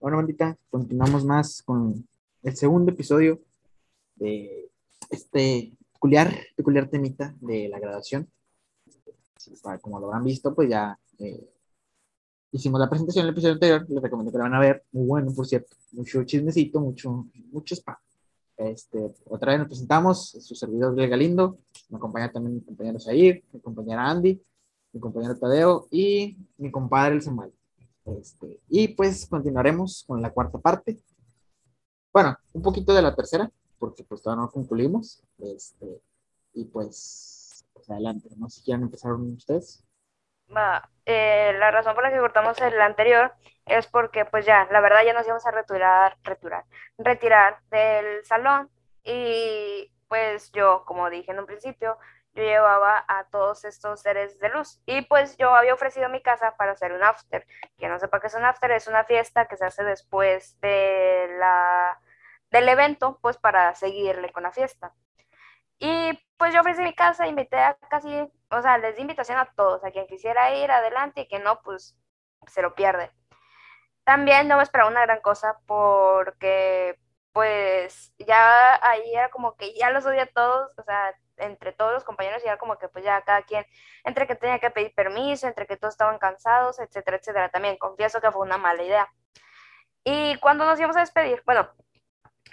Bueno, bandita, continuamos más con el segundo episodio de este peculiar, peculiar temita de la graduación. Como lo habrán visto, pues ya eh, hicimos la presentación en el episodio anterior. Les recomiendo que la van a ver. Muy bueno, por cierto. Mucho chismecito, mucho, mucho spa. Este, otra vez nos presentamos, su servidor Greg Galindo. Me acompaña también mi compañero Zair, mi compañera Andy, mi compañero Tadeo y mi compadre el Samuel. Este, y pues continuaremos con la cuarta parte. Bueno, un poquito de la tercera, porque pues todavía no concluimos. Este, y pues, pues adelante, no sé si quieren empezar ustedes. Va, eh, la razón por la que cortamos el anterior es porque pues ya, la verdad ya nos íbamos a retirar, retirar, retirar del salón y pues yo, como dije en un principio, yo llevaba a todos estos seres de luz. Y pues yo había ofrecido mi casa para hacer un after. Que no sepa qué es un after, es una fiesta que se hace después de la, del evento, pues para seguirle con la fiesta. Y pues yo ofrecí mi casa, invité a casi, o sea, les di invitación a todos, a quien quisiera ir adelante y que no, pues se lo pierde. También no me esperaba una gran cosa porque pues ya ahí era como que ya los odia todos, o sea, entre todos los compañeros y era como que pues ya cada quien, entre que tenía que pedir permiso, entre que todos estaban cansados, etcétera, etcétera. También confieso que fue una mala idea. Y cuando nos íbamos a despedir, bueno,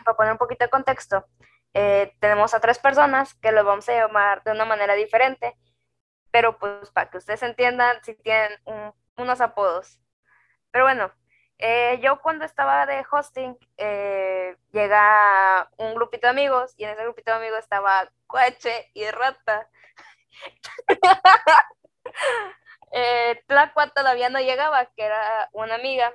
para poner un poquito de contexto, eh, tenemos a tres personas que los vamos a llamar de una manera diferente, pero pues para que ustedes entiendan si tienen unos apodos. Pero bueno, eh, yo cuando estaba de hosting, eh, llega un grupito de amigos y en ese grupito de amigos estaba Cuache y Rata. eh, Tlacua todavía no llegaba, que era una amiga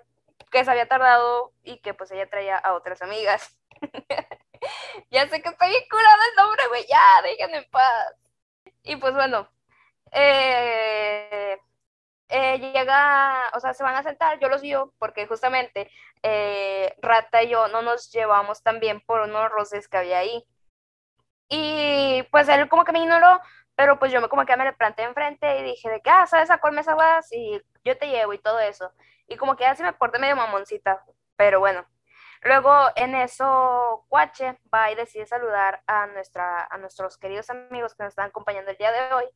que se había tardado y que pues ella traía a otras amigas. ya sé que estoy curada el nombre, güey, ya, déjenme en paz. Y pues bueno, eh, eh, llega, o sea, se van a sentar, yo los guío porque justamente eh, Rata y yo no nos llevamos tan bien por unos roces que había ahí. Y pues él como que me ignoró, pero pues yo me como que me le planté enfrente y dije de que, ah, ¿sabes a cuál mesa vas? Y yo te llevo y todo eso. Y como que así me porté medio mamoncita, pero bueno. Luego en eso, Cuache va y decide saludar a, nuestra, a nuestros queridos amigos que nos están acompañando el día de hoy.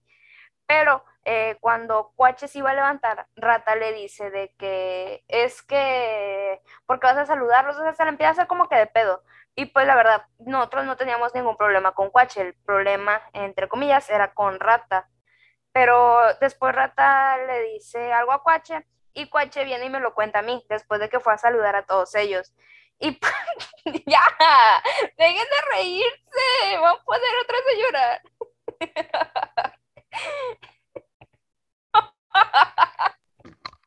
Pero eh, cuando Cuache se iba a levantar, Rata le dice de que es que, porque vas a saludarlos, o sea, se le empieza a hacer como que de pedo. Y pues la verdad, nosotros no teníamos ningún problema con Cuache, el problema, entre comillas, era con Rata. Pero después Rata le dice algo a Cuache y Cuache viene y me lo cuenta a mí, después de que fue a saludar a todos ellos. Y ya, dejen de reírse, van a poner otra a llorar.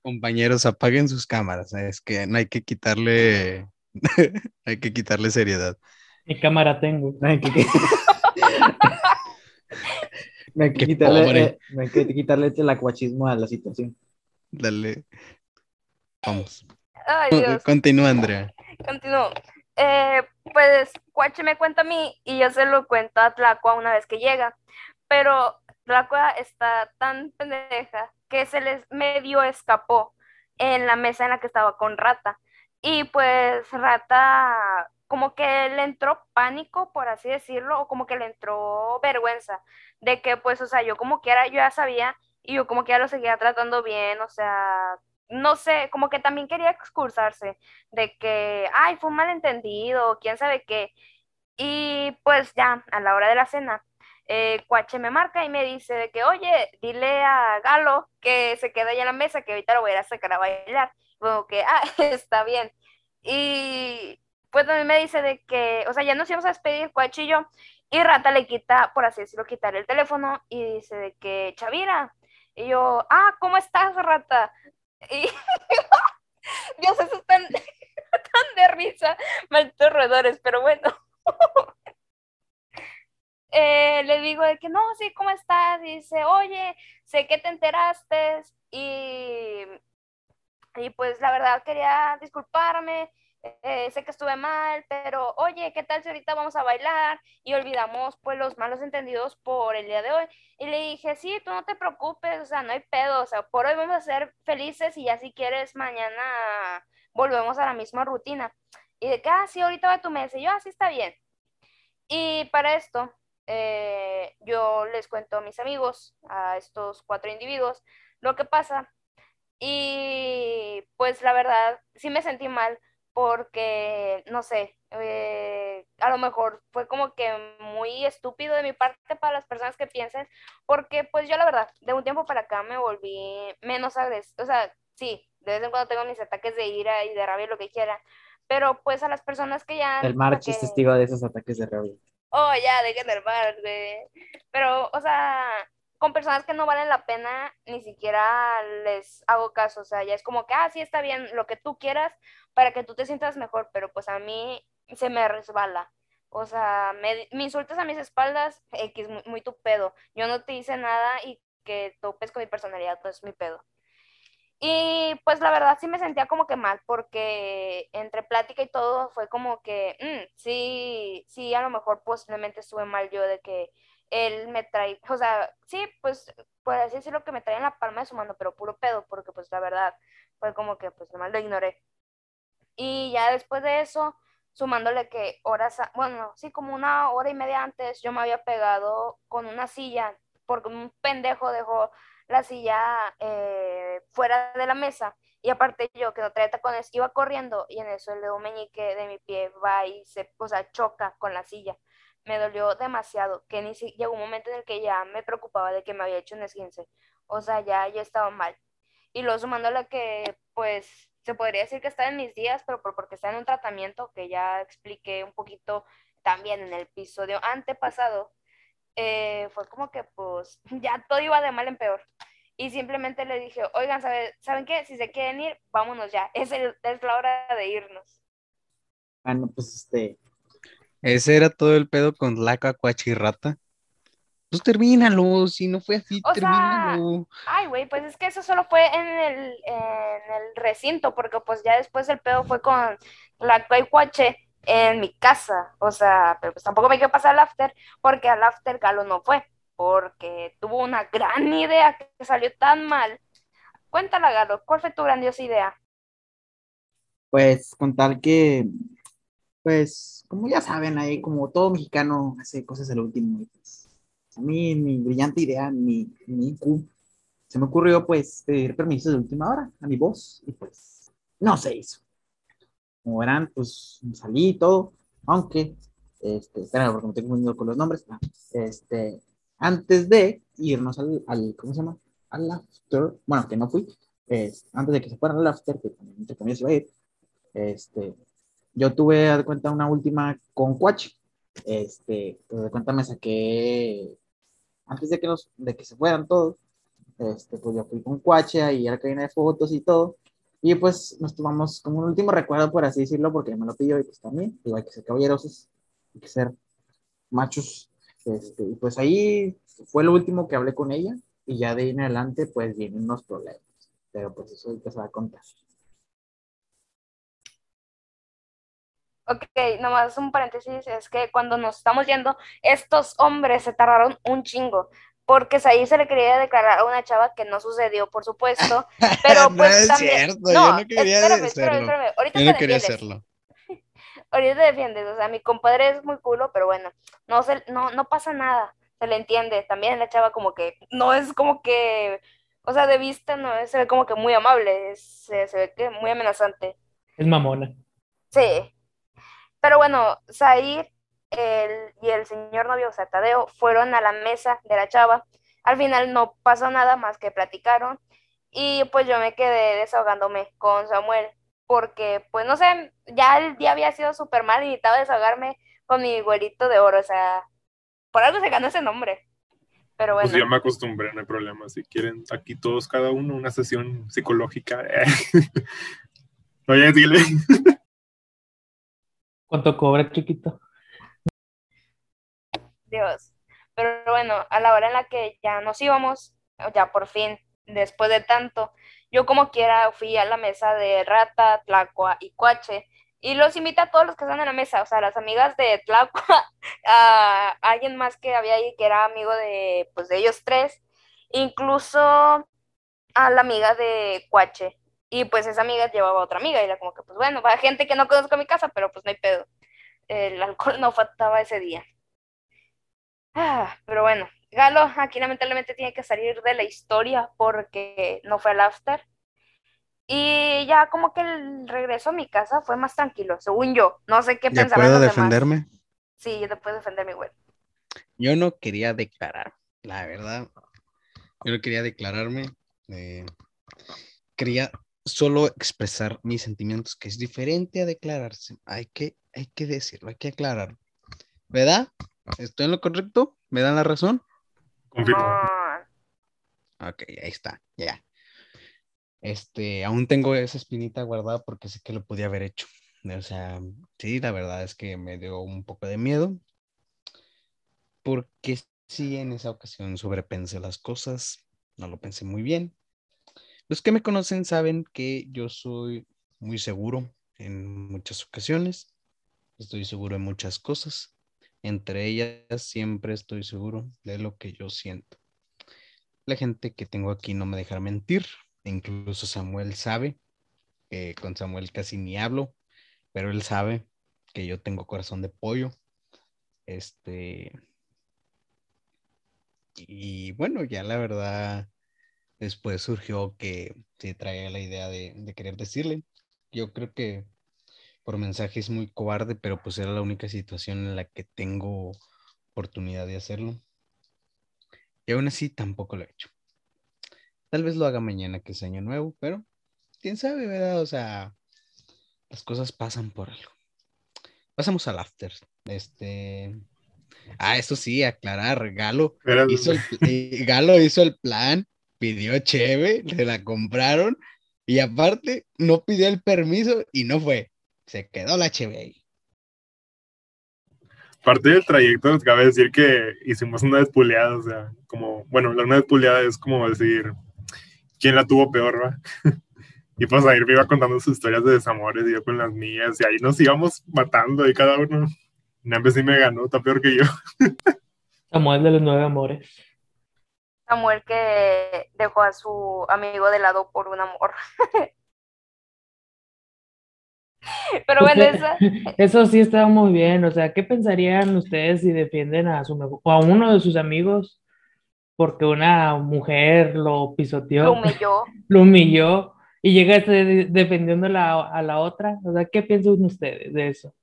Compañeros, apaguen sus cámaras. ¿eh? Es que no hay que quitarle, hay que quitarle seriedad. Mi cámara tengo. No hay que, no hay que quitarle, eh, no hay que quitarle el acuachismo a la situación. Dale. Vamos. Ay, Dios. Continúa, Andrea. Continúo. Eh, pues Cuache me cuenta a mí y yo se lo cuento a Tlacua una vez que llega. Pero Tlacua está tan pendeja que se les medio escapó en la mesa en la que estaba con Rata. Y pues Rata como que le entró pánico, por así decirlo, o como que le entró vergüenza de que pues, o sea, yo como quiera, yo ya sabía y yo como que ya lo seguía tratando bien, o sea, no sé, como que también quería excursarse de que, ay, fue un malentendido, quién sabe qué. Y pues ya, a la hora de la cena, eh, Cuache me marca y me dice de que, oye, dile a Galo que se quede allá en la mesa, que ahorita lo voy a sacar a bailar. Como que, ah, está bien. Y pues también me dice de que, o sea, ya nos íbamos a despedir, Cuache y Rata le quita, por así decirlo, quitar el teléfono y dice de que, Chavira. Y yo, ah, ¿cómo estás, Rata? Y Dios, eso es tan, tan de risa, malditos roedores, pero bueno. Eh, le digo de que no, sí, ¿cómo estás? dice, oye, sé que te enteraste y, y pues la verdad quería disculparme, eh, sé que estuve mal, pero oye, ¿qué tal si ahorita vamos a bailar y olvidamos pues los malos entendidos por el día de hoy? Y le dije, sí, tú no te preocupes, o sea, no hay pedo, o sea, por hoy vamos a ser felices y ya si quieres mañana volvemos a la misma rutina. Y de que, ah, sí, ahorita va tu mesa. Y yo, así ah, está bien. Y para esto, eh, yo les cuento a mis amigos, a estos cuatro individuos, lo que pasa. Y pues la verdad, sí me sentí mal porque, no sé, eh, a lo mejor fue como que muy estúpido de mi parte para las personas que piensen, porque pues yo la verdad, de un tiempo para acá me volví menos agresiva, o sea, sí, de vez en cuando tengo mis ataques de ira y de rabia, lo que quiera, pero pues a las personas que ya... El March es testigo de esos ataques de rabia. Oh, ya, dejen el March, Pero, o sea, con personas que no valen la pena, ni siquiera les hago caso. O sea, ya es como que, ah, sí, está bien, lo que tú quieras para que tú te sientas mejor, pero pues a mí se me resbala. O sea, me, insultas a mis espaldas, X, muy, tu pedo. Yo no te hice nada y que topes con mi personalidad, pues es mi pedo. Y pues la verdad sí me sentía como que mal, porque entre plática y todo fue como que, mm, sí, sí, a lo mejor posiblemente estuve mal yo de que él me trae, o sea, sí, pues, por así decirlo, que me trae en la palma de su mano, pero puro pedo, porque pues la verdad fue como que pues nomás lo ignoré. Y ya después de eso, sumándole que horas, bueno, sí, como una hora y media antes, yo me había pegado con una silla, porque un pendejo dejó la silla eh, fuera de la mesa. Y aparte yo, que no traía tacones, iba corriendo y en eso el dedo meñique de mi pie va y se, o sea, choca con la silla me dolió demasiado, que ni si, llegó un momento en el que ya me preocupaba de que me había hecho un esguince, o sea, ya, ya estaba mal. Y luego sumándole que, pues, se podría decir que está en mis días, pero porque está en un tratamiento que ya expliqué un poquito también en el episodio antepasado, eh, fue como que, pues, ya todo iba de mal en peor. Y simplemente le dije, oigan, ¿saben qué? Si se quieren ir, vámonos ya. Es, el, es la hora de irnos. Bueno, pues este, ese era todo el pedo con la cacuachirrata. Pues termínalo, si no fue así, termínalo. ay, güey, pues es que eso solo fue en el, en el recinto, porque pues ya después el pedo fue con la cuache en mi casa. O sea, pero pues tampoco me quiero pasar al after, porque al after Galo no fue, porque tuvo una gran idea que salió tan mal. Cuéntala, Galo, ¿cuál fue tu grandiosa idea? Pues con tal que pues, como ya saben, ahí como todo mexicano hace cosas al último. Pues, a mí, mi brillante idea, mi, mi IQ, se me ocurrió, pues, pedir permiso de última hora a mi voz, y pues, no se hizo. Como verán, pues, salí y todo, aunque, este, espera, porque me estoy confundiendo con los nombres, ah, este, antes de irnos al, al, ¿cómo se llama? Al after, bueno, que no fui, antes de que se fueran al after, que entre comillas iba a ir, este, yo tuve, de cuenta, una última con Cuache. Este, pues de cuenta me saqué, antes de que, nos, de que se fueran todos, este, pues yo fui con Cuache y era cabina de fotos y todo. Y pues nos tomamos como un último recuerdo, por así decirlo, porque me lo pidió y pues también, digo, hay que ser caballerosos, hay que ser machos. Este, y pues ahí fue lo último que hablé con ella y ya de ahí en adelante pues vienen unos problemas. Pero pues eso ahorita se va a contar. Ok, nomás un paréntesis, es que cuando nos estamos yendo, estos hombres se tardaron un chingo, porque ahí se le quería declarar a una chava que no sucedió, por supuesto, pero pues no es cierto, yo no quería espérame, espérame, espérame, ahorita yo no quería hacerlo. ahorita te defiendes, o sea, mi compadre es muy culo, pero bueno, no, se, no, no pasa nada, se le entiende, también la chava como que, no es como que, o sea, de vista no se ve como que muy amable, se, se ve que muy amenazante. Es mamona. Sí, pero bueno, Zair el, y el señor novio, o sea, Tadeo, fueron a la mesa de la chava. Al final no pasó nada más que platicaron y pues yo me quedé desahogándome con Samuel porque pues no sé, ya el día había sido súper mal y necesitaba desahogarme con mi güerito de oro, o sea, por algo se ganó ese nombre. Pero pues bueno. Pues ya me acostumbré, no hay problema. Si quieren, aquí todos, cada uno, una sesión psicológica. Oye, dile. ¿Cuánto cobra, chiquito? Dios. Pero bueno, a la hora en la que ya nos íbamos, ya por fin, después de tanto, yo como quiera fui a la mesa de Rata, Tlacua y Cuache y los invité a todos los que están en la mesa, o sea, las amigas de Tlacua, a alguien más que había ahí que era amigo de, pues, de ellos tres, incluso a la amiga de Cuache. Y pues esa amiga llevaba a otra amiga y era como que, pues bueno, va gente que no conozco a mi casa, pero pues no hay pedo. El alcohol no faltaba ese día. Ah, pero bueno, Galo aquí lamentablemente tiene que salir de la historia porque no fue al after. Y ya como que el regreso a mi casa fue más tranquilo, según yo. No sé qué ¿Ya pensaban puedo los demás. defenderme? Sí, yo te puedo defenderme, güey. Yo no quería declarar, la verdad. Yo no quería declararme. eh, quería solo expresar mis sentimientos, que es diferente a declararse. Hay que, hay que decirlo, hay que aclararlo. ¿Verdad? ¿Estoy en lo correcto? ¿Me dan la razón? Confirmo. No, Ok, ahí está, ya. Este, aún tengo esa espinita guardada porque sé que lo podía haber hecho. O sea, sí, la verdad es que me dio un poco de miedo. Porque sí, en esa ocasión sobrepensé las cosas, no lo pensé muy bien. Los que me conocen saben que yo soy muy seguro en muchas ocasiones. Estoy seguro en muchas cosas. Entre ellas siempre estoy seguro de lo que yo siento. La gente que tengo aquí no me dejará mentir. Incluso Samuel sabe. que con Samuel casi ni hablo, pero él sabe que yo tengo corazón de pollo. Este. Y bueno, ya la verdad, después surgió que se traía la idea de, de querer decirle. Yo creo que por mensaje es muy cobarde, pero pues era la única situación en la que tengo oportunidad de hacerlo. Y aún así tampoco lo he hecho. Tal vez lo haga mañana que es año nuevo, pero quién sabe, ¿verdad? O sea, las cosas pasan por algo. Pasamos al after. Este. Ah, eso sí, aclarar. Galo Era- hizo el, eh, Galo hizo el plan, pidió cheve, le la compraron y aparte no pidió el permiso y no fue. Se quedó la ahí. Parte del trayecto, nos cabe decir que hicimos una despuleada, o sea, como, bueno, la una despuleada es como decir quién la tuvo peor, ¿va? Y pues ahí me iba contando sus historias de desamores y yo con las mías, y ahí nos íbamos matando y cada uno. Nambe sí me ganó, está peor que yo. Samuel de los nueve amores. Samuel que dejó a su amigo de lado por un amor. Pero bueno, esa, Eso sí está muy bien. O sea, ¿qué pensarían ustedes si defienden a su mejor- o a uno de sus amigos porque una mujer lo pisoteó, lo humilló. lo humilló y llega defendiendo la- a la otra? O sea, ¿qué piensan ustedes de eso?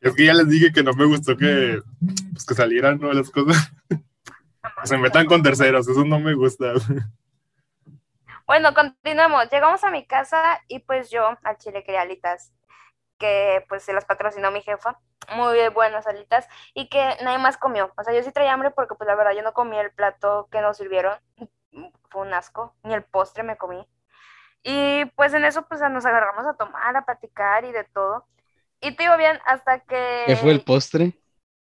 Es que ya les dije que no me gustó que, pues, que salieran ¿no? las cosas. Se metan con terceros, eso no me gusta. Bueno, continuamos. Llegamos a mi casa y pues yo al chile quería alitas, que pues se las patrocinó mi jefa. Muy buenas alitas y que nadie más comió. O sea, yo sí traía hambre porque pues la verdad yo no comí el plato que nos sirvieron. Fue un asco. Ni el postre me comí. Y pues en eso pues nos agarramos a tomar, a platicar y de todo. Y te iba bien hasta que... ¿Qué fue el postre?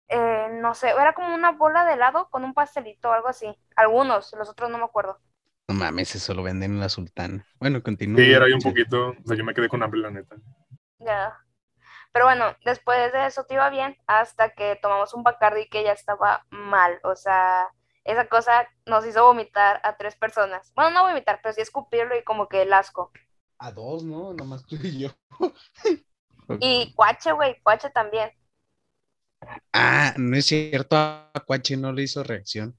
eh, no sé, era como una bola de helado con un pastelito o algo así. Algunos, los otros no me acuerdo. No mames, eso lo venden en la Sultana. Bueno, continúa. Sí, era ahí un poquito, o sea, yo me quedé con hambre, la neta. Ya. Pero bueno, después de eso te iba bien hasta que tomamos un Bacardi que ya estaba mal. O sea, esa cosa nos hizo vomitar a tres personas. Bueno, no vomitar, pero sí escupirlo y como que el asco. A dos, ¿no? Nomás tú y yo. Y Cuache, güey, Cuache también. Ah, no es cierto, a Cuache no le hizo reacción.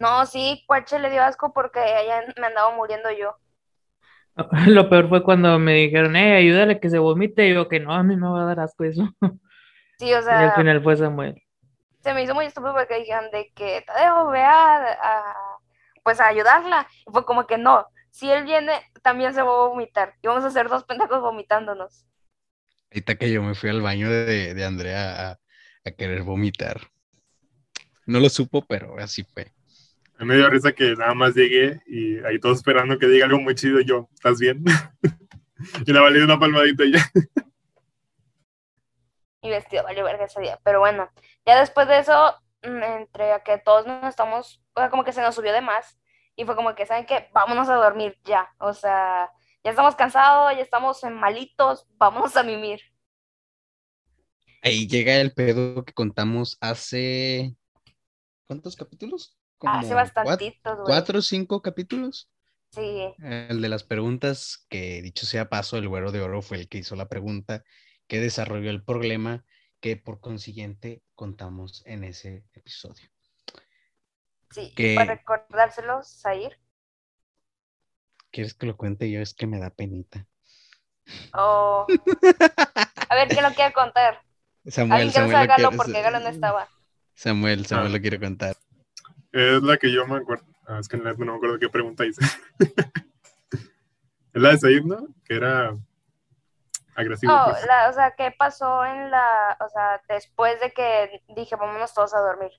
No, sí, Cuache le dio asco porque ella me andaba muriendo yo. Lo peor fue cuando me dijeron, eh, ayúdale que se vomite. Y yo, que no, a mí me va a dar asco eso. Sí, o Y al sea, final fue Samuel. se me hizo muy estúpido porque dijeron de que Tadeo, ve a, a- pues a ayudarla. Y fue como que no, si él viene, también se va a vomitar. Y vamos a hacer dos pendejos vomitándonos. Ahorita que yo me fui al baño de, de Andrea a, a querer vomitar. No lo supo, pero así fue. A mí me dio risa que nada más llegué y ahí todos esperando que diga algo muy chido. y Yo, ¿estás bien? y le valí una palmadita y ya. Y vestido, vale verga ese día. Pero bueno, ya después de eso, mm, entre a que todos nos estamos, o sea, como que se nos subió de más. Y fue como que, ¿saben qué? Vámonos a dormir ya. O sea, ya estamos cansados, ya estamos en malitos, vámonos a mimir. Ahí llega el pedo que contamos hace. ¿Cuántos capítulos? Hace Como bastantitos, güey. ¿Cuatro o cinco capítulos? Sí, El de las preguntas, que dicho sea paso, el güero de oro fue el que hizo la pregunta, que desarrolló el problema, que por consiguiente contamos en ese episodio. sí. Que- Y para recordárselos, Zair. ¿Quieres que lo cuente yo? Es que me da penita. O... A ver, ¿quién lo quiere contar? Samuel, Alguien que no Samuel, lo quiere- porque Galo no estaba. Samuel, Samuel Ah. lo quiere contar. Es la que yo me acuerdo. Ah, es que no me acuerdo qué pregunta hice. es la de Said, ¿no? Que era agresivo. No, pues. la, o sea, ¿qué pasó en la, o sea, después de que dije, vámonos todos a dormir?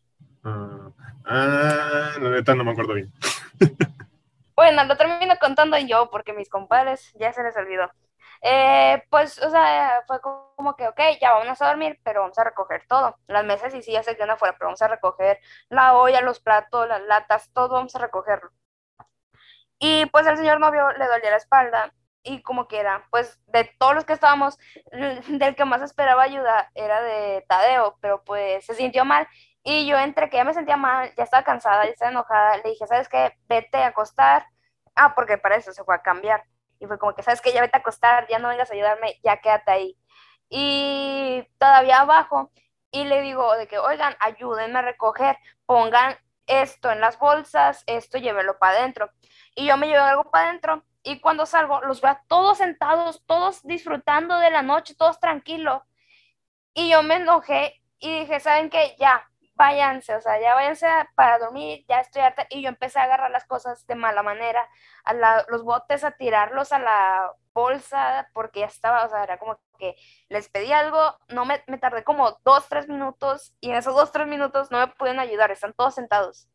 Ah, ah, la neta no me acuerdo bien. Bueno, lo termino contando yo porque mis compadres ya se les olvidó. Eh, pues, o sea, fue como que, ok, ya vámonos a dormir, pero vamos a recoger todo. Las mesas y sillas se quedan afuera, pero vamos a recoger la olla, los platos, las latas, todo vamos a recogerlo. Y pues el señor novio le dolía la espalda y como que era, pues de todos los que estábamos, del que más esperaba ayuda era de Tadeo, pero pues se sintió mal y yo entre que ya me sentía mal, ya estaba cansada, ya estaba enojada, le dije, ¿sabes qué? Vete a acostar. Ah, porque para eso se fue a cambiar. Y fue como que, ¿sabes qué? Ya vete a acostar, ya no vengas a ayudarme, ya quédate ahí. Y todavía abajo, y le digo de que, oigan, ayúdenme a recoger, pongan esto en las bolsas, esto llévelo para adentro. Y yo me llevo algo para adentro, y cuando salgo, los veo todos sentados, todos disfrutando de la noche, todos tranquilos. Y yo me enojé y dije, ¿saben qué? Ya, váyanse, o sea, ya váyanse para dormir, ya estoy harta. Y yo empecé a agarrar las cosas de mala manera, a la- los botes, a tirarlos a la bolsa, porque ya estaba, o sea, era como que les pedí algo, no me, me tardé como dos, tres minutos, y en esos dos, tres minutos no me pudieron ayudar, están todos sentados.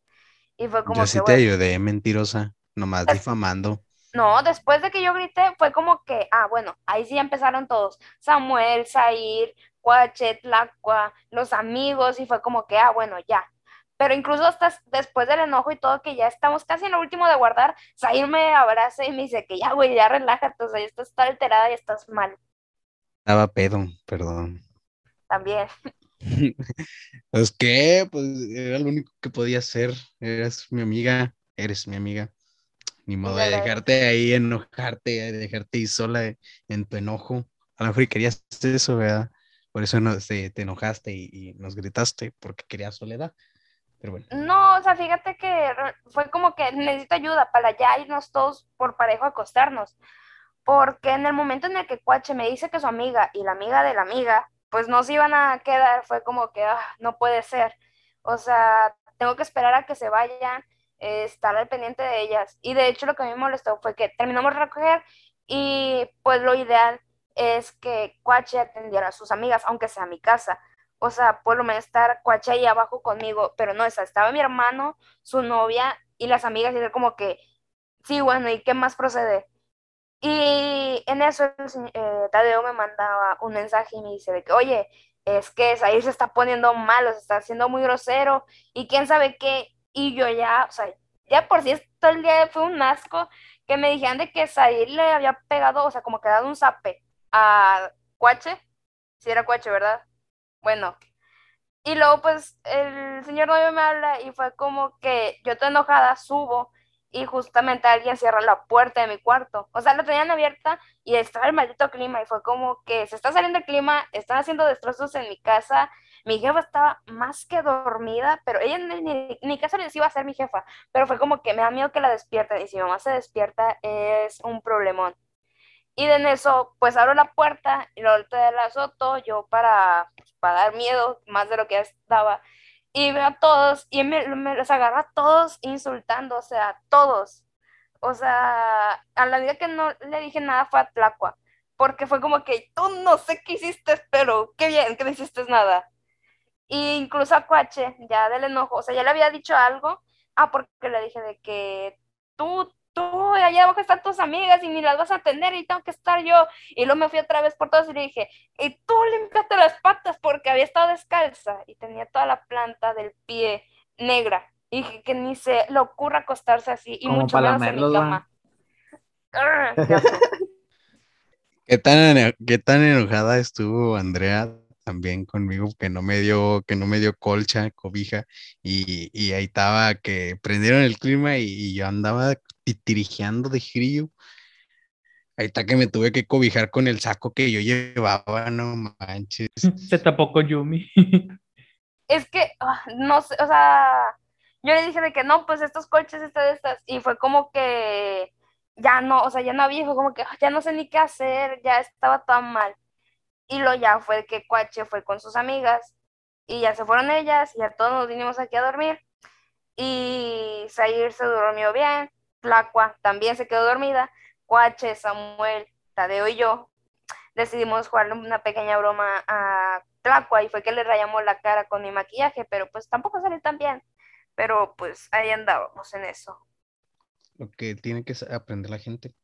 Y fue como Yo que, sí te bueno, ayudé, mentirosa. Nomás difamando. No, después de que yo grité, fue como que, ah, bueno, ahí sí empezaron todos. Samuel, Zair, Cuachet, Lacua, los amigos, y fue como que, ah, bueno, ya. Pero incluso hasta después del enojo y todo, que ya estamos casi en lo último de guardar, Zair me abraza y me dice que ya, güey, ya relájate, o sea, ya estás alterada y estás mal Estaba pedo, perdón. también. Pues qué, pues era lo único que podía hacer. Eres mi amiga, eres mi amiga. Ni modo de dejarte ahí enojarte, de dejarte ahí sola en tu enojo. A lo mejor querías eso, ¿verdad? Por eso no, te, te enojaste y, y nos gritaste porque querías soledad. Pero bueno, No, o sea, fíjate que fue como que necesito ayuda para ya irnos todos por parejo a acostarnos. Porque en el momento en el que Cuache me dice que su amiga y la amiga de la amiga, pues no se iban a quedar, fue como que ah, no puede ser. O sea, tengo que esperar a que se vayan, eh, estar al pendiente de ellas. Y de hecho lo que me molestó fue que terminamos de recoger y pues lo ideal es que Cuache atendiera a sus amigas, aunque sea a mi casa. O sea, por lo menos estar Cuache ahí abajo conmigo, pero no, esa, estaba mi hermano, su novia y las amigas y era como que, sí, bueno, ¿y qué más procede? Y en eso eh, Tadeo me mandaba un mensaje y me dice de que, oye, es que Zahir se está poniendo malo, se está haciendo muy grosero y quién sabe qué. Y yo ya, o sea, ya por si todo el día fue un asco que me dijeran de que Zahir le había pegado, o sea, como que dado un zape a Cuache. Si era Cuache, ¿verdad? Bueno. Y luego pues el señor novio me habla y fue como que yo estoy enojada, subo y justamente alguien cierra la puerta de mi cuarto. O sea, la tenían abierta y estaba el maldito clima y fue como que se está saliendo el clima, están haciendo destrozos en mi casa. Mi jefa estaba más que dormida, pero ella ni, ni, ni caso les iba a ser mi jefa, pero fue como que me da miedo que la despierten y si mamá se despierta es un problemón. Y de en eso, pues abro la puerta y luego te la azoto yo para, pues, para dar miedo más de lo que ya estaba. Y veo a todos y me, me los agarra a todos insultando, o sea, todos. O sea, a la vida que no le dije nada fue a Tlacua, porque fue como que tú no sé qué hiciste, pero qué bien que no hiciste nada. Y incluso a Cuache, ya del enojo, o sea, ya le había dicho algo, ah, porque le dije de que tú, tú, allá abajo están tus amigas y ni las vas a atender y tengo que estar yo. Y luego me fui otra vez por todos y le dije, y tú limpiaste las patas porque había estado descalza y tenía toda la planta del pie negra. Y dije que ni se le ocurra acostarse así y Como mucho menos en mi cama. Arr, qué asco. ¿qué tan, qué tan enojada estuvo Andrea también conmigo, que no me dio, que no me dio colcha, cobija, y, y ahí estaba que prendieron el clima y, y yo andaba titirijeando de frío. Ahí está que me tuve que cobijar con el saco que yo llevaba, no manches. Se tapó con Yumi. Es que, ah, no sé, o sea, yo le dije de que no, pues estos colches, estas, estas, y fue como que ya no, o sea, ya no había, fue como que "Ah, ya no sé ni qué hacer, ya estaba tan mal. Y lo ya fue que Cuache fue con sus amigas, y ya se fueron ellas, y ya todos nos vinimos aquí a dormir, y Zair se durmió bien, Tlacua también se quedó dormida, Cuache, Samuel, Tadeo y yo decidimos jugarle una pequeña broma a Tlacua y fue que le rayamos la cara con mi maquillaje, pero pues tampoco salió tan bien. Pero pues ahí andábamos en eso. Lo que tiene que aprender la gente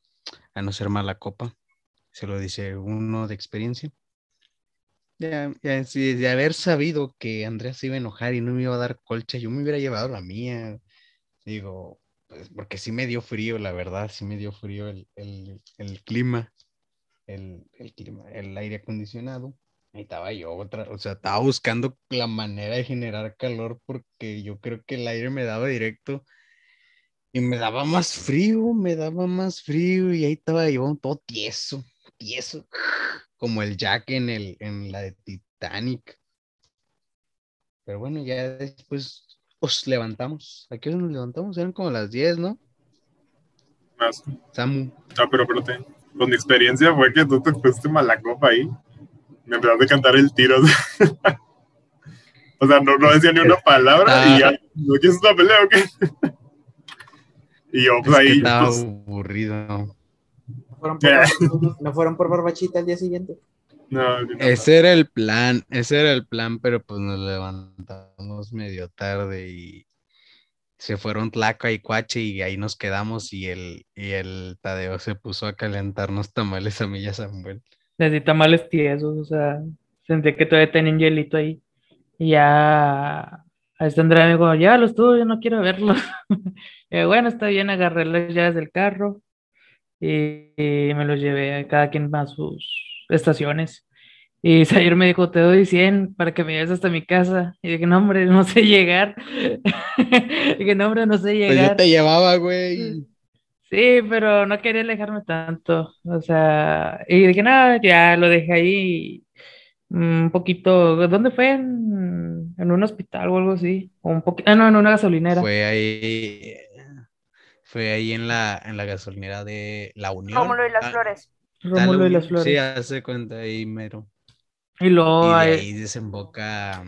a no ser mala copa, se lo dice uno de experiencia. Ya, ya, si de haber sabido que Andrea se iba a enojar y no me iba a dar colcha, yo me hubiera llevado la mía. Digo, pues, porque sí me dio frío, la verdad, sí me dio frío el, el- el clima, el, el clima, el aire acondicionado. Ahí estaba yo, otra, o sea, estaba buscando la manera de generar calor porque yo creo que el aire me daba directo y me daba más frío, me daba más frío y ahí estaba yo todo tieso, tieso, como el Jack en, el, en la de Titanic. Pero bueno, ya después nos levantamos. ¿A qué hora nos levantamos? Eran como las 10, ¿no? Más. Samu. No, pero espérate. Pues mi experiencia fue que tú te pusiste mala copa ahí. Me empezaste a cantar el tiro. o sea, no, no decía ni una palabra y ya. ¿No quieres una pelea o qué? y yo, pues Es ahí. estaba pues, aburrido. ¿No fueron, por, ¿No fueron por barbachita al día siguiente? no. Ese era el plan, ese era el plan, pero pues nos levantamos medio tarde y se fueron Tlaca y Cuache y ahí nos quedamos y el, y el Tadeo se puso a calentarnos tamales a mí y a Samuel. Desde tamales tiesos, o sea, sentí que todavía tenían hielito ahí. Y ya, a este Andrea me dijo, ya los tuve, yo no quiero verlos. Bueno, está bien, agarré las llaves del carro y, y me los llevé a cada quien a sus estaciones. Y Zair me dijo, te doy 100 para que me lleves hasta mi casa. Y dije, no, hombre, no sé llegar. dije, no, hombre, no sé Pues yo llegar. te llevaba, güey. Sí, pero no quería alejarme tanto. O sea, y dije, nada, ya lo dejé ahí mm, un poquito. ¿Dónde fue? En, en un hospital o algo así. O un poquito. Ah, no, en una gasolinera. Fue ahí, fue ahí en la, en la gasolinera de La Unión. Rómulo y las Ah, flores. Rómulo y las Unión, Sí, flores. hace cuenta ahí, mero. Y luego, Y de ahí- ahí desemboca.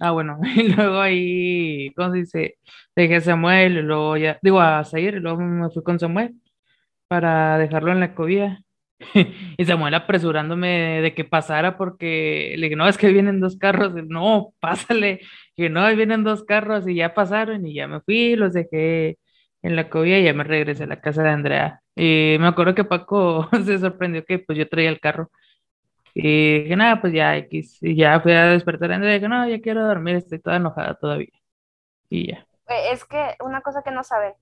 ah, bueno, y luego ahí, ¿cómo se dice? Dejé a Samuel y luego ya, digo a Zair y luego me fui con Samuel para dejarlo en la cobija. Y Samuel apresurándome de que pasara porque le dije, no, es que vienen dos carros. No, pásale. Dije, no, ahí vienen dos carros y ya pasaron y ya me fui, los dejé en la cobija y ya me regresé a la casa de Andrea. Y me acuerdo que Paco se sorprendió que pues yo traía el carro. Y dije, nada, pues ya X. Y ya fui a despertar a Andrea y dije, no, ya quiero dormir, estoy toda enojada todavía. Y ya. Eh, Es que una cosa que no saben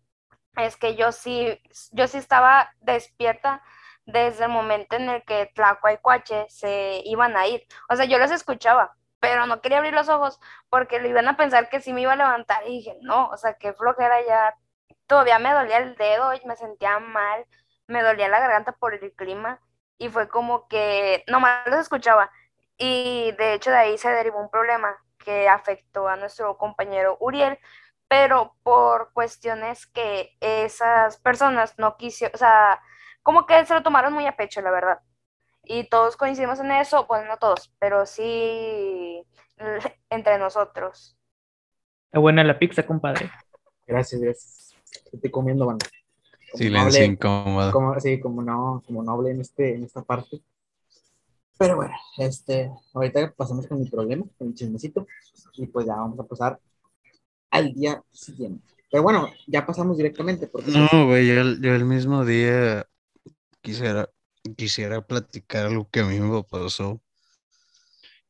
es que yo sí, yo sí estaba despierta desde el momento en el que Tlacua y Cuache se iban a ir. O sea, yo los escuchaba, pero no quería abrir los ojos porque lo iban a pensar que sí me iba a levantar y dije, no, o sea, qué flojera ya. Todavía me dolía el dedo y me sentía mal, me dolía la garganta por el clima y fue como que nomás los escuchaba. Y de hecho de ahí se derivó un problema que afectó a nuestro compañero Uriel, pero por cuestiones que esas personas no quisieron, o sea, como que se lo tomaron muy a pecho, la verdad. Y todos coincidimos en eso, bueno, no todos, pero sí entre nosotros. Está buena la pizza, compadre. Gracias, gracias. Estoy comiendo, banda. Como Silencio no incómodo. como, sí, como no, como no hablé en, este, en esta parte. Pero bueno, este, ahorita pasamos con mi problema, con el chismecito, y pues ya vamos a pasar al día siguiente. Pero bueno, ya pasamos directamente, porque No, güey, yo el mismo día quisiera, quisiera platicar algo que a mí me pasó.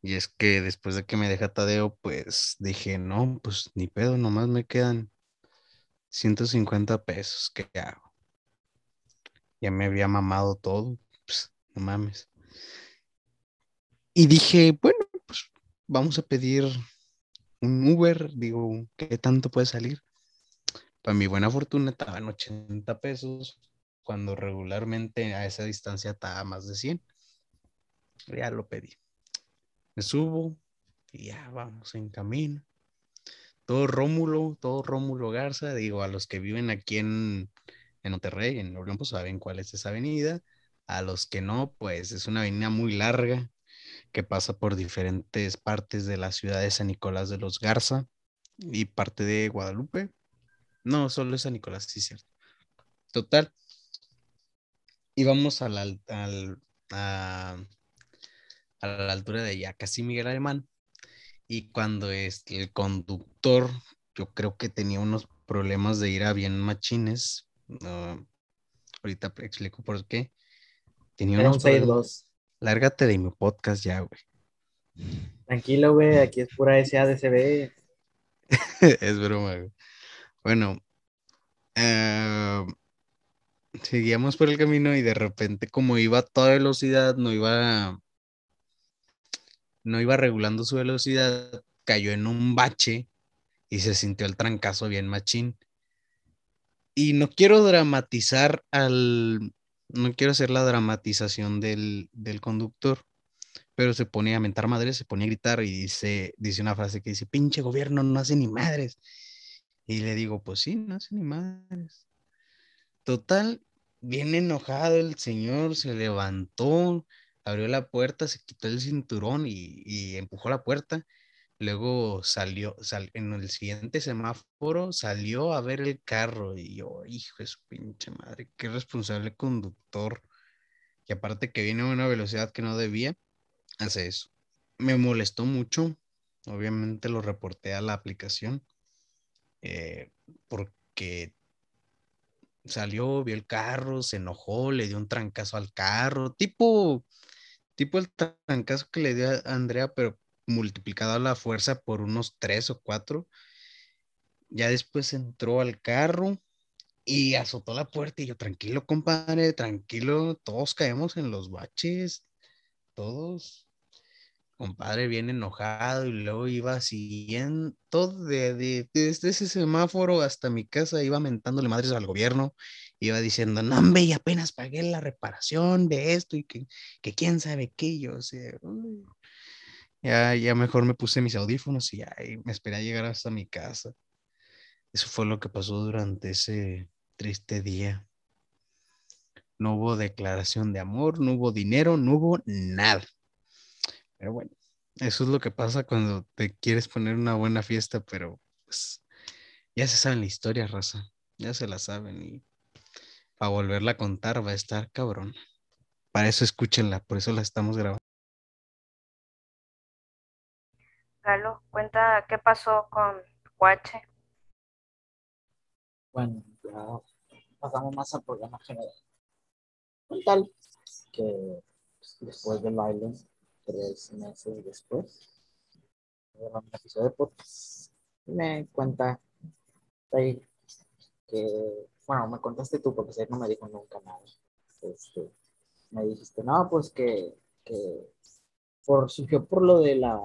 Y es que después de que me deja Tadeo, pues dije, no, pues ni pedo, nomás me quedan 150 pesos, ¿qué hago? Ya me había mamado todo, pues no mames. Y dije, bueno, pues vamos a pedir un Uber. Digo, ¿qué tanto puede salir? Para mi buena fortuna estaba en 80 pesos, cuando regularmente a esa distancia estaba más de 100. Ya lo pedí. Me subo y ya vamos en camino. Todo Rómulo, todo Rómulo Garza, digo, a los que viven aquí en, en Monterrey, en Nuevo León, pues saben cuál es esa avenida. A los que no, pues es una avenida muy larga que pasa por diferentes partes de la ciudad de San Nicolás de los Garza y parte de Guadalupe. No, solo es San Nicolás, sí, cierto. Total. Íbamos a la, al- a, a la altura de ya casi Miguel Alemán. Y cuando es el conductor, yo creo que tenía unos problemas de ir a bien machines. ah, ahorita explico por qué. Tenía Era unos problemas- 2. Lárgate de mi podcast ya, güey. Tranquilo, güey, aquí es pura SADCB. es broma, güey. Bueno, eh, seguíamos por el camino y de repente, como iba a toda velocidad, no iba, no iba regulando su velocidad, cayó en un bache y se sintió el trancazo bien machín. Y no quiero dramatizar al, no quiero hacer la dramatización del, del conductor, pero se pone a mentar madres, se pone a gritar y dice, dice una frase que dice, pinche gobierno no hace ni madres. Y le digo, pues sí, no hace ni madres. Total, bien enojado el señor, se levantó, abrió la puerta, se quitó el cinturón y, y empujó la puerta. Luego salió, sal- en el siguiente semáforo salió a ver el carro y yo, hijo de su pinche madre, qué responsable conductor. Y aparte que viene a una velocidad que no debía, hace eso. Me molestó mucho, obviamente lo reporté a la aplicación, eh, porque salió, vio el carro, se enojó, le dio un trancazo al carro, tipo, tipo el trancazo que le dio a Andrea, pero multiplicado a la fuerza por unos tres o cuatro. Ya después entró al carro y azotó la puerta y yo, tranquilo, compadre, tranquilo, todos caemos en los baches, todos. Compadre bien enojado y luego iba siguiendo de, de- desde ese semáforo hasta mi casa, iba mentándole madres al gobierno, iba diciendo, no, hombre, y apenas pagué la reparación de esto y que, que quién sabe qué, yo, o sea. Ya, ya mejor me puse mis audífonos y ya y me esperé a llegar hasta mi casa. Eso fue lo que pasó durante ese triste día. No hubo declaración de amor, no hubo dinero, no hubo nada. Pero bueno, eso es lo que pasa cuando te quieres poner una buena fiesta, pero pues ya se saben la historia, raza. Ya se la saben y para volverla a contar va a estar cabrón. Para eso escúchenla, por eso la estamos grabando. Galo, cuenta qué pasó con Guache. Bueno, ya pasamos más al programa general. Tal que pues, después del baile, tres meses después, de podcast. Me cuenta que, bueno, me contaste tú, porque él no me dijo nunca nada. Este, me dijiste, no, pues que, que por, surgió por lo de la,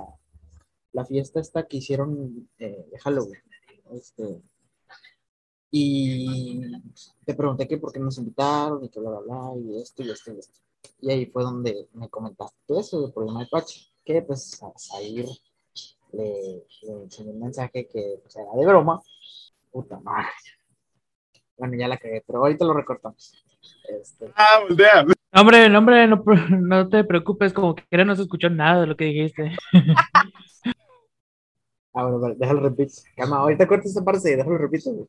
la fiesta esta que hicieron eh, de Halloween. Este, y te pregunté que por qué nos invitaron y que bla, bla, bla, y esto y esto y esto. Y ahí fue donde me comentaste eso del problema de Pache, que pues a Zair le, le enseñé un mensaje que pues, era de broma. Puta madre. Bueno, ya la cagué, pero ahorita lo recortamos. Este, Ah, voltea. Hombre, no, hombre, no, te preocupes, como que no se escuchó nada de lo que dijiste. ah, bueno, vale, déjalo repito. Calma, ahorita corta esta parte y déjalo repito.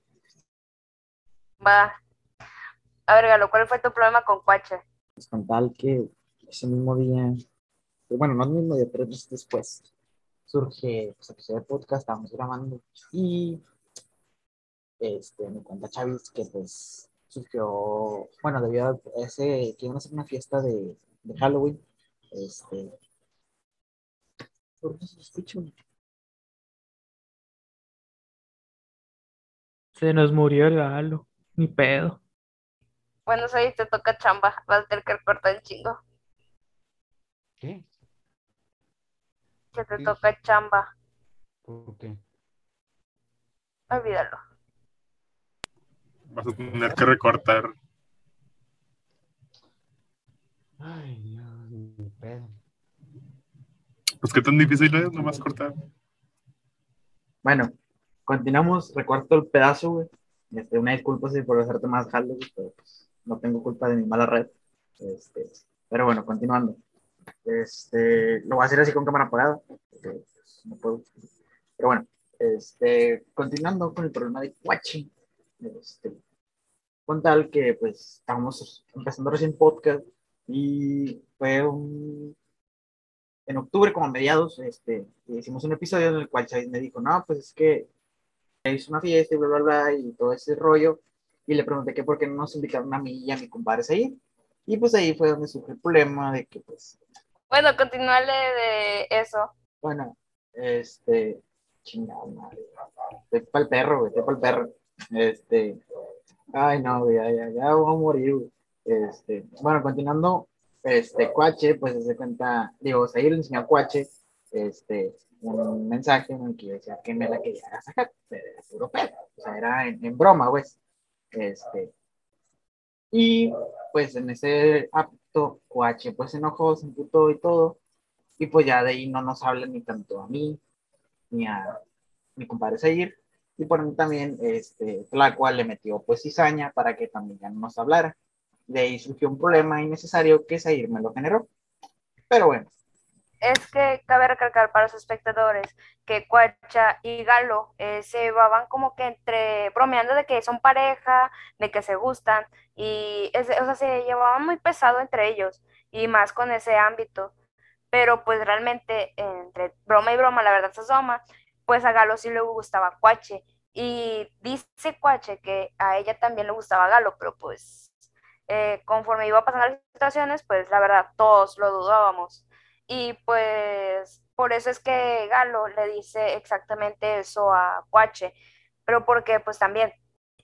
Va. A ver, Galo, ¿cuál fue tu problema con Guache? Pues con tal que ese mismo día, bueno, no el mismo día, tres meses después, surge pues, episodio podcast, estábamos grabando y este, me cuenta Chavis que pues surgió, bueno, debido a ese, que iban a hacer una fiesta de, de Halloween, este, ¿por qué se escucha? Se nos murió el galo, ni pedo. Bueno, ahí te toca chamba, vas a tener que cortar el chingo. ¿Qué? que te toca chamba. ¿Por qué? Olvídalo. Vas a tener que recortar. Ay, Dios, ni pedo. Pues qué tan difícil es nomás cortar. Bueno, continuamos. Recuerdo el pedazo, güey. Este, una disculpa si por hacerte más jalo, güey, pero pues, no tengo culpa de mi mala red. Este, pero bueno, continuando. Este, lo voy a hacer así con cámara apagada. pues, no puedo. Pero bueno, este, continuando con el problema de Quachi. Este, con tal que pues estábamos empezando recién podcast y fue un en octubre, como a mediados, este, hicimos un episodio en el cual Chávez me dijo, no, pues es que hizo una fiesta y bla, bla, bla, y todo ese rollo, y le pregunté que por qué no nos invitaron a mí y a mi compadre a ir, y pues ahí fue donde surgió el problema de que, pues, Bueno, continuale de eso. bueno, este, chingada madre, estoy para el perro, güey, estoy para el perro, este, ay, no, güey, ya, ya, ya voy a morir, güey. este, bueno, continuando, este, Cuache, pues se cuenta, digo, ahí le enseñó a Cuache, este, un mensaje en el que decía que me la quería sacar, pero era puro pedo, o sea, era en, en broma, pues, este, y pues en ese acto, Cuache pues se enojó, se emputó y todo, y pues ya de ahí no nos habla ni tanto a mí, ni a mi compadre Seguir, y por mí también, este, Tlacua le metió pues cizaña para que también ya no nos hablara. De ahí surgió un problema innecesario que Seguir me lo generó. Pero bueno, Es que cabe recalcar para los espectadores que Cuacha y Galo eh, se llevaban como que entre bromeando de que son pareja, de que se gustan, y es- o sea, se llevaban muy pesado entre ellos, y más con ese ámbito. Pero pues realmente entre broma y broma, la verdad se asoma, pues a Galo sí le gustaba Cuache. Y dice Cuache que a ella también le gustaba Galo, pero pues eh, conforme iba pasando las situaciones, pues la verdad todos lo dudábamos. Y pues por eso es que Galo le dice exactamente eso a Cuache, pero porque pues también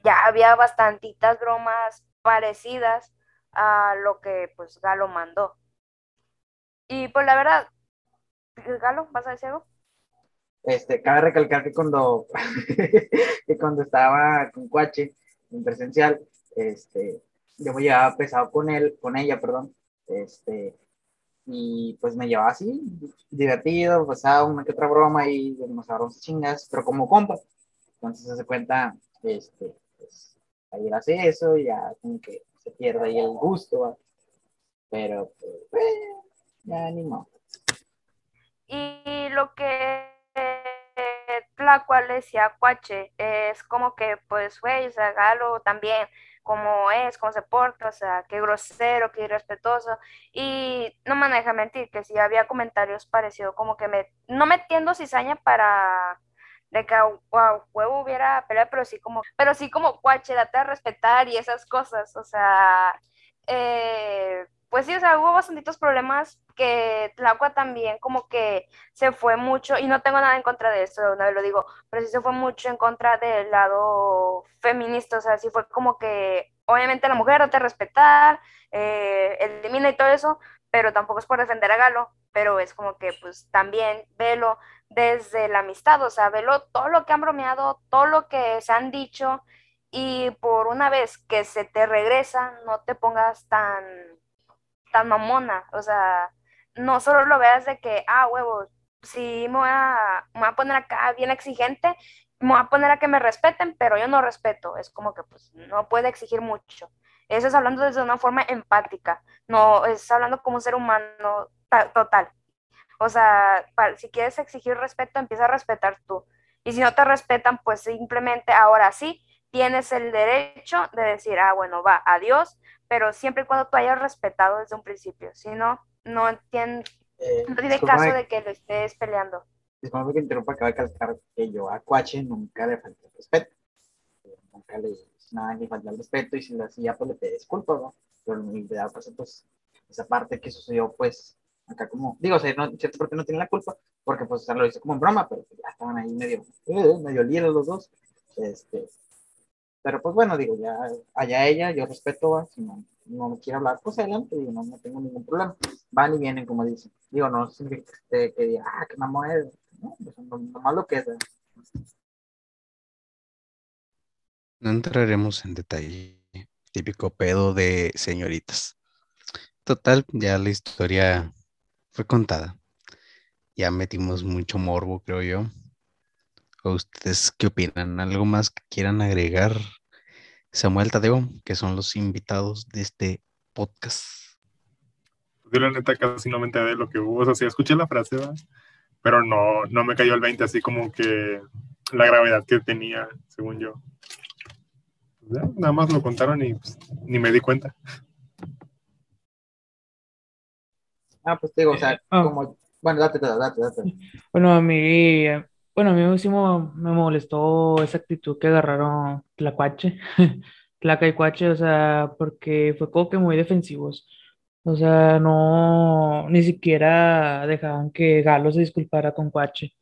ya había bastantitas bromas parecidas a lo que pues Galo mandó. Y pues la verdad, Galo, ¿vas a decir algo? este, cabe recalcar que cuando, que cuando estaba con Cuache en presencial, este, yo me llevaba pesado con él, con ella, perdón, este, y pues me llevaba así, divertido, pasaba una que otra broma y nos agarramos chingas, pero como compa. Entonces se cuenta, este, pues, ayer hace eso y ya como que se pierde ahí el gusto, ¿va? pero pues, eh, ya ni modo. Y lo que Tlacua le decía Cuache es como que, pues, güey, o sea, también, como es, cómo se porta, o sea, qué grosero, qué irrespetuoso. Y no me deja mentir, que sí había comentarios parecidos, como que me, no metiendo cizaña para de que a huevo hubiera pelea, pero sí como, pero sí como Cuache, date a respetar y esas cosas, o sea, eh, pues sí, o sea, hubo bastantitos problemas que Tlacua también como que se fue mucho, y no tengo nada en contra de eso, una vez lo digo, pero sí se fue mucho en contra del lado feminista, o sea, sí fue como que, obviamente la mujer date a respetar, eh, elimina y todo eso, pero tampoco es por defender a Galo, pero es como que pues también velo desde la amistad, o sea, velo todo lo que han bromeado, todo lo que se han dicho, y por una vez que se te regresa, no te pongas tan, tan mamona, o sea, no solo lo veas de que, ah, huevos, sí me voy a, me a poner acá bien exigente, me voy a poner a que me respeten, pero yo no respeto, es como que pues no puede exigir mucho. Eso es hablando desde una forma empática, no es hablando como un ser humano ta- total. O sea, pa- si quieres exigir respeto, empieza a respetar tú. Y si no te respetan, pues simplemente ahora sí tienes el derecho de decir, ah, bueno, va, adiós, pero siempre y cuando tú hayas respetado desde un principio. Si no, no tiene, Eh, no tiene caso de que lo estés peleando. discúlpame que interrumpa, acaba de calcar que yo a Cuache nunca le falté el respeto. Eh, Nunca le nada ni falté el respeto y si lo hacía, pues le pedí disculpas, ¿no? Pero en realidad, pues, pues, esa parte que sucedió, pues, acá como, digo, o sea, no, en cierta parte no tiene la culpa, porque pues, o sea, lo hice como en broma, pero ya estaban ahí medio, eh, medio líderes los dos. Este, pero pues bueno, digo, ya allá ella, yo respeto, ¿va? si no, no me quiere hablar, pues adelante, digo, no, no tengo ningún problema. Van y vienen, como dicen. Digo, no significa que, diga, ah, que mamón es. No, pues, no- nomás lo que es. No entraremos en detalle. Típico pedo de señoritas. Total, ya la historia fue contada. Ya metimos mucho morbo, creo yo. ¿O ustedes qué opinan? ¿Algo más que quieran agregar? Samuel Tadeo, que son los invitados de este podcast. Yo la neta casi no me enteré de lo que hubo, o sea, sí escuché la frase, ¿verdad? pero no, no me cayó el 20 así como que la gravedad que tenía, según yo. Ya, nada más lo contaron y pues, ni me di cuenta. Ah, pues te digo, o sea, Eh, ah. como. Bueno, date, date, date. date. Bueno, a mí, bueno, a mí sí mo- me molestó esa actitud que agarraron Tlacuache, Tlaca y Cuache, o sea, porque fue como que muy defensivos. O sea, no, ni siquiera dejaban que Galo se disculpara con Cuache.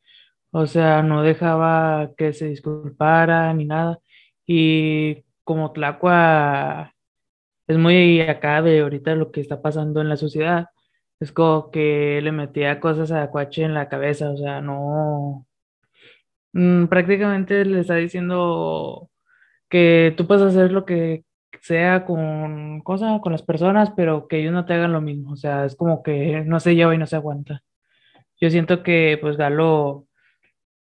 O sea, no dejaba que se disculpara ni nada. Y como Tlacua es muy acá de ahorita lo que está pasando en la sociedad, es como que le metía cosas a Cuache en la cabeza, o sea, no, mm, prácticamente le está diciendo que tú puedes hacer lo que sea con cosas, con las personas, pero que ellos no te hagan lo mismo, o sea, es como que no se lleva y no se aguanta. Yo siento que pues Galo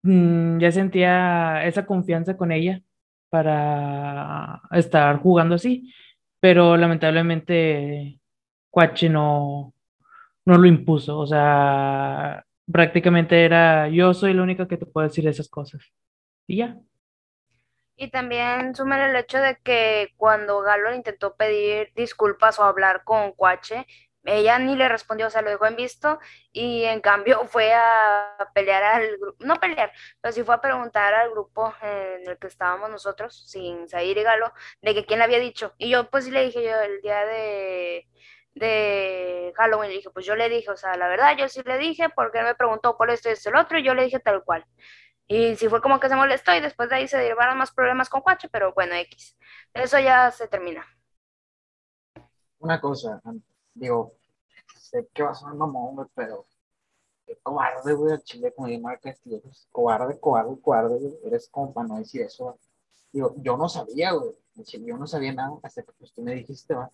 mm, ya sentía esa confianza con ella para estar jugando así, pero lamentablemente Cuache no, no lo impuso, o sea, prácticamente era yo soy la única que te puedo decir esas cosas. Y ya. Y también sumen el hecho de que cuando Galo intentó pedir disculpas o hablar con Cuache, ella ni le respondió, o sea, lo dejó en visto y en cambio fue a pelear al grupo, no pelear, pero sí fue a preguntar al grupo en el que estábamos nosotros, sin Zair y Galo, de que quién le había dicho. Y yo pues sí le dije yo el día de, de Halloween, le dije, pues yo le dije, o sea, la verdad, yo sí le dije, porque él me preguntó por esto y y el otro, y yo le dije tal cual. Y sí fue como que se molestó y después de ahí se derivaron más problemas con Cuache, pero bueno, X. Eso ya se termina. Una cosa, digo, sé que va a sonar mamón, pero qué cobarde, güey, al chile, como dice Marca Castillo, cobarde, cobarde, cobarde, güey, eres como para no decir eso. Digo, yo no sabía, güey, yo no sabía nada hasta que pues, tú me dijiste, va.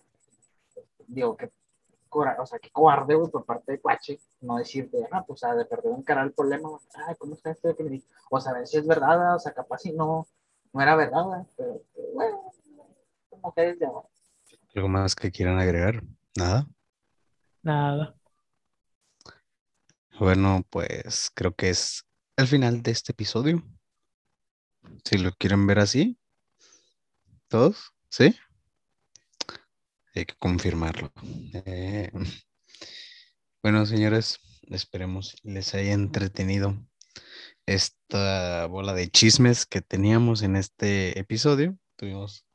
Digo, que cora- o sea, qué cobarde, güey, por parte de Cuache, no decirte, ah, pues, o sea, de perder encarar el problema, ah, ¿cómo está esto? que me dijo? O sea, a ver si es verdad, o sea, capaz si no, no era verdad, pero, pero, bueno, como que es ya. ¿Algo más que quieran agregar? Nada. Nada. Bueno, pues creo que es el final de este episodio. Si lo quieren ver así, todos, ¿sí? Hay que confirmarlo. Eh, bueno, señores, esperemos les haya entretenido esta bola de chismes que teníamos en este episodio. Tuvimos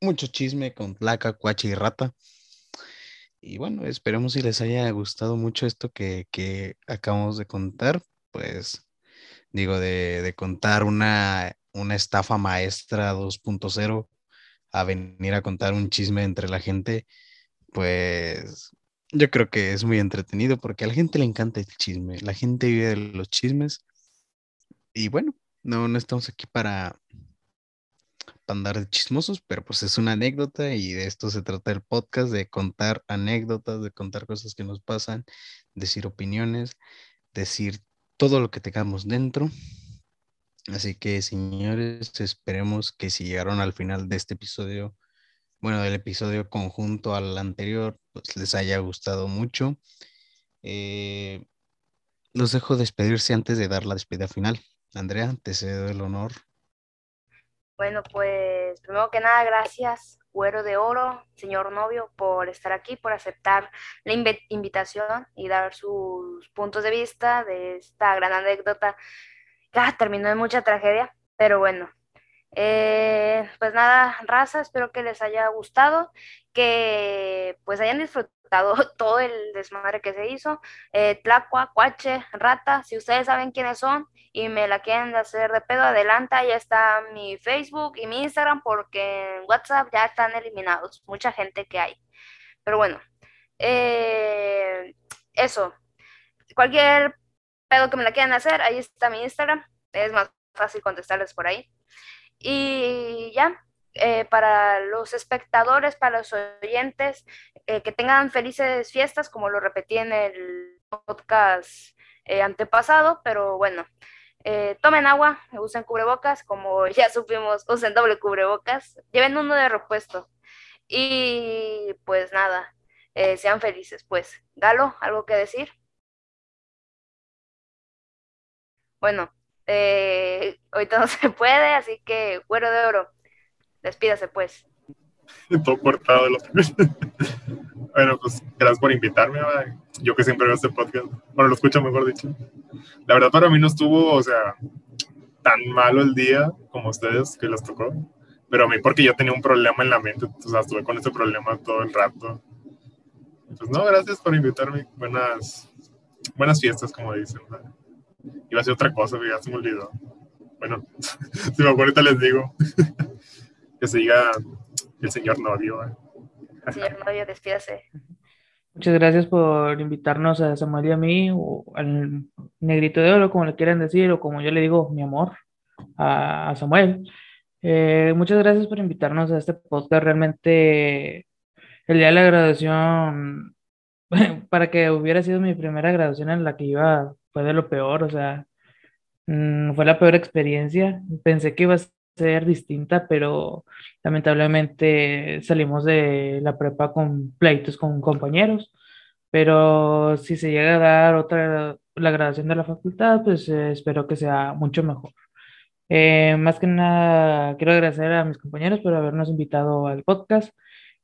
mucho chisme con Tlaca, Cuache y Rata. Y bueno, esperemos si les haya gustado mucho esto que, que acabamos de contar. Pues digo, de, de contar una, una estafa maestra 2.0 a venir a contar un chisme entre la gente, pues yo creo que es muy entretenido porque a la gente le encanta el chisme, la gente vive de los chismes y bueno, no, no estamos aquí para, para andar de chismosos, pero pues es una anécdota y de esto se trata el podcast, de contar anécdotas, de contar cosas que nos pasan, decir opiniones, decir todo lo que tengamos dentro. Así que, señores, esperemos que si llegaron al final de este episodio, bueno, del episodio conjunto al anterior, pues les haya gustado mucho. Eh, los dejo despedirse antes de dar la despedida final. Andrea, te cedo el honor. Bueno, pues primero que nada, gracias, Güero de Oro, señor novio, por estar aquí, por aceptar la invi- invitación y dar sus puntos de vista de esta gran anécdota terminó en mucha tragedia, pero bueno. Eh, pues nada, raza, espero que les haya gustado, que pues hayan disfrutado todo el desmadre que se hizo. Eh, Tlacua, Cuache, Rata, si ustedes saben quiénes son y me la quieren hacer de pedo, adelanta, ya está mi Facebook y mi Instagram porque en WhatsApp ya están eliminados, mucha gente que hay. Pero bueno, eh, eso, cualquier pedo que me la quieran hacer, ahí está mi Instagram, es más fácil contestarles por ahí. Y ya, eh, para los espectadores, para los oyentes, eh, que tengan felices fiestas, como lo repetí en el podcast eh, antepasado, pero bueno, tomen agua, usen cubrebocas, como ya supimos, usen doble cubrebocas, lleven uno de repuesto. Y pues nada, sean felices. Pues, Galo, ¿algo que decir? Bueno, ahorita no se puede, así que güero de oro. Despídase, pues. Todo cortado. bueno, pues gracias por invitarme. Yo que siempre veo este podcast. Bueno, lo escucho mejor dicho. La verdad, para mí no estuvo, o sea, tan malo el día como ustedes que les tocó. Pero a mí, porque yo tenía un problema en la mente, o sea, estuve con ese problema todo el rato. Pues no, gracias por invitarme. Buenas, buenas fiestas, como dicen. Iba a ser otra cosa, ya se me olvidó. Bueno, si me acuerdo, ahorita les digo que se diga el señor novio. ¿eh? Señor novio, despídase. Muchas gracias por invitarnos a Samuel y a mí, o al negrito de oro, como le quieran decir, o como yo le digo, mi amor, a, Samuel. Eh, muchas gracias por invitarnos a este podcast. Realmente, el día de la graduación, para que hubiera sido mi primera graduación en la que iba, fue de lo peor, o sea, mm, fue la peor experiencia. Pensé que iba a ser distinta, pero lamentablemente salimos de la prepa con pleitos con compañeros. Pero si se llega a dar otra, la graduación de la facultad, pues eh, espero que sea mucho mejor. Eh, más que nada, quiero agradecer a mis compañeros por habernos invitado al podcast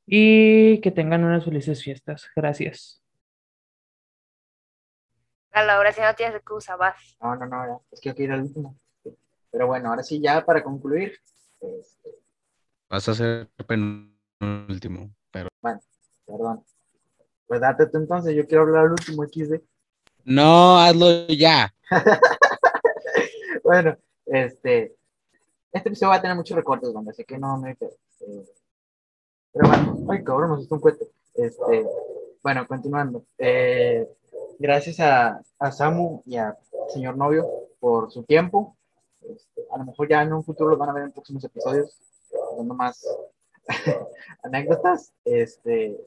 y que tengan unas felices fiestas. Gracias. A la hora si no tienes excusa, vas. No, no, no, es que yo quiero ir al último. Pero bueno, ahora sí, ya para concluir. Este... Vas a ser penúltimo, pero. Bueno, perdón. Pues date tú entonces, yo quiero hablar al último XD. No, hazlo ya. bueno, este. Este episodio va a tener muchos recortes, donde sé que no me. Eh, pero bueno, ay cabrón, nos hizo un cuento. Este, bueno, continuando. Eh, gracias a, a Samu y a señor novio por su tiempo. Este, a lo mejor ya en un futuro lo van a ver en próximos episodios, dando más anécdotas. Este,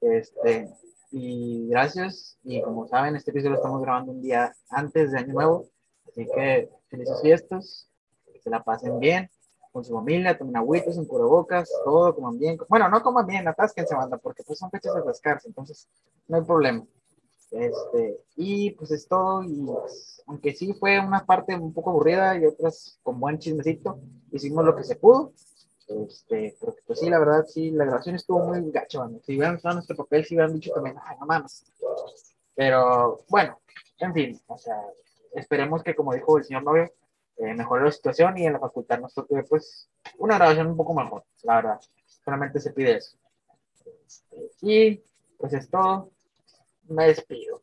este, y gracias. Y como saben, este episodio lo estamos grabando un día antes de Año Nuevo. Así que felices fiestas, que se la pasen bien con su familia, tomen agüitas, en cubrebocas, todo, coman bien. Bueno, no coman bien, atásquense, banda, porque pues son fechas de atascarse, entonces no hay problema. Este, y pues es todo, y pues, aunque sí fue una parte un poco aburrida y otras con buen chismecito, hicimos lo que se pudo. Este, pero pues sí, la verdad, sí, la grabación estuvo muy gacha, Si hubieran usado nuestro papel, si hubieran dicho también, ay, no mames. Pero bueno, en fin, o sea, esperemos que, como dijo el señor novio, eh, mejore la situación y en la facultad nos toque, pues, una grabación un poco mejor, la verdad. Solamente se pide eso. Este, y pues es todo me despido.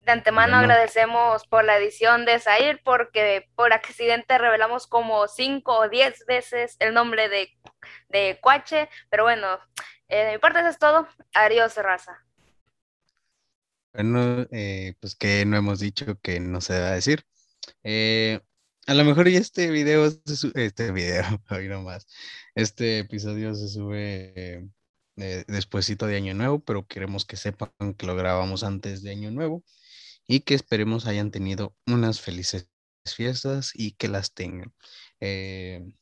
De antemano agradecemos por la edición de Zair porque por accidente revelamos como cinco o diez veces el nombre de, de Cuache, pero bueno, eh, de mi parte eso es todo. Adiós, raza. Bueno, eh, pues que no hemos dicho que no se a decir. Eh, a lo mejor y este video, este video, hoy nomás, este episodio se sube eh, despuésito de Año Nuevo, pero queremos que sepan que lo grabamos antes de Año Nuevo y que esperemos hayan tenido unas felices fiestas y que las tengan. Eh,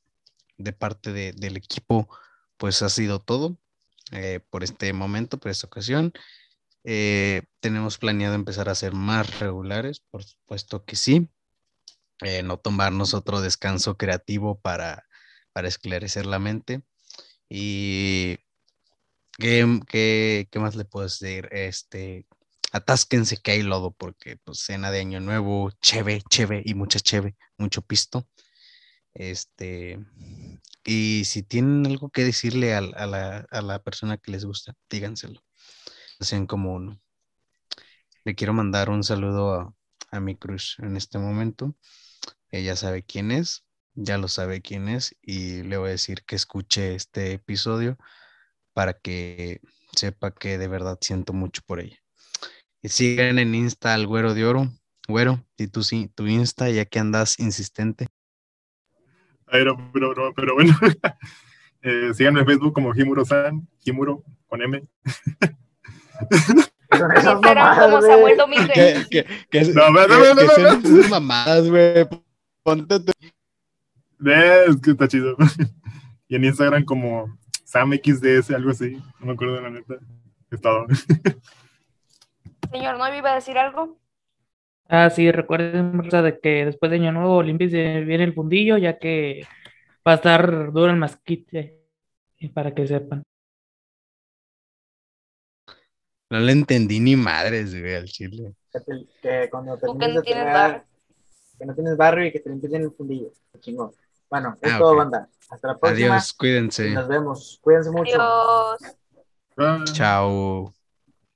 de parte del equipo, pues ha sido todo eh, por este momento, por esta ocasión. tenemos planeado empezar a ser más regulares, por supuesto que sí. no tomarnos otro descanso creativo para, para esclarecer la mente. Y ¿Qué, más le puedo decir? Este, atásquense que hay lodo porque pues cena de año nuevo, cheve, cheve y mucha cheve, mucho pisto. Este, y si tienen algo que decirle a, la, persona que les gusta, díganselo. Sean como uno. Le quiero mandar un saludo a mi crush en este momento. Ella sabe quién es, ya lo sabe quién es y le voy a decir que escuche este episodio para que sepa que de verdad siento mucho por ella. Y sigan en Insta al Güero de Oro. Güero, y tú sí, tu Insta, ya que andas insistente. Pero, pero, pero, pero bueno, eh, síganme en Facebook como Himuro-san, Himuro con M. Como. Samuel Domínguez. ¿Qué, qué, qué, No, no, no, no, mamadas, güey? Ponte tu- Eh, Es que está chido. Y en Instagram como SamXDS, algo así. No me acuerdo de la neta. Es todo. Señor, ¿no iba a decir algo? Ah, sí, recuerden de que después de Año Nuevo limpies bien el fundillo, ya que va a estar duro el masquite, para que sepan. No le entendí ni madres, güey, al chile. Que, te- que cuando Tú que termines no de tienes barrio. que no tienes barrio y que te limpies en el fundillo. Chingón. Bueno, es Ah, todo, banda. Hasta la próxima. Adiós, y cuídense. Nos vemos. Cuídense mucho. Adiós. Chao.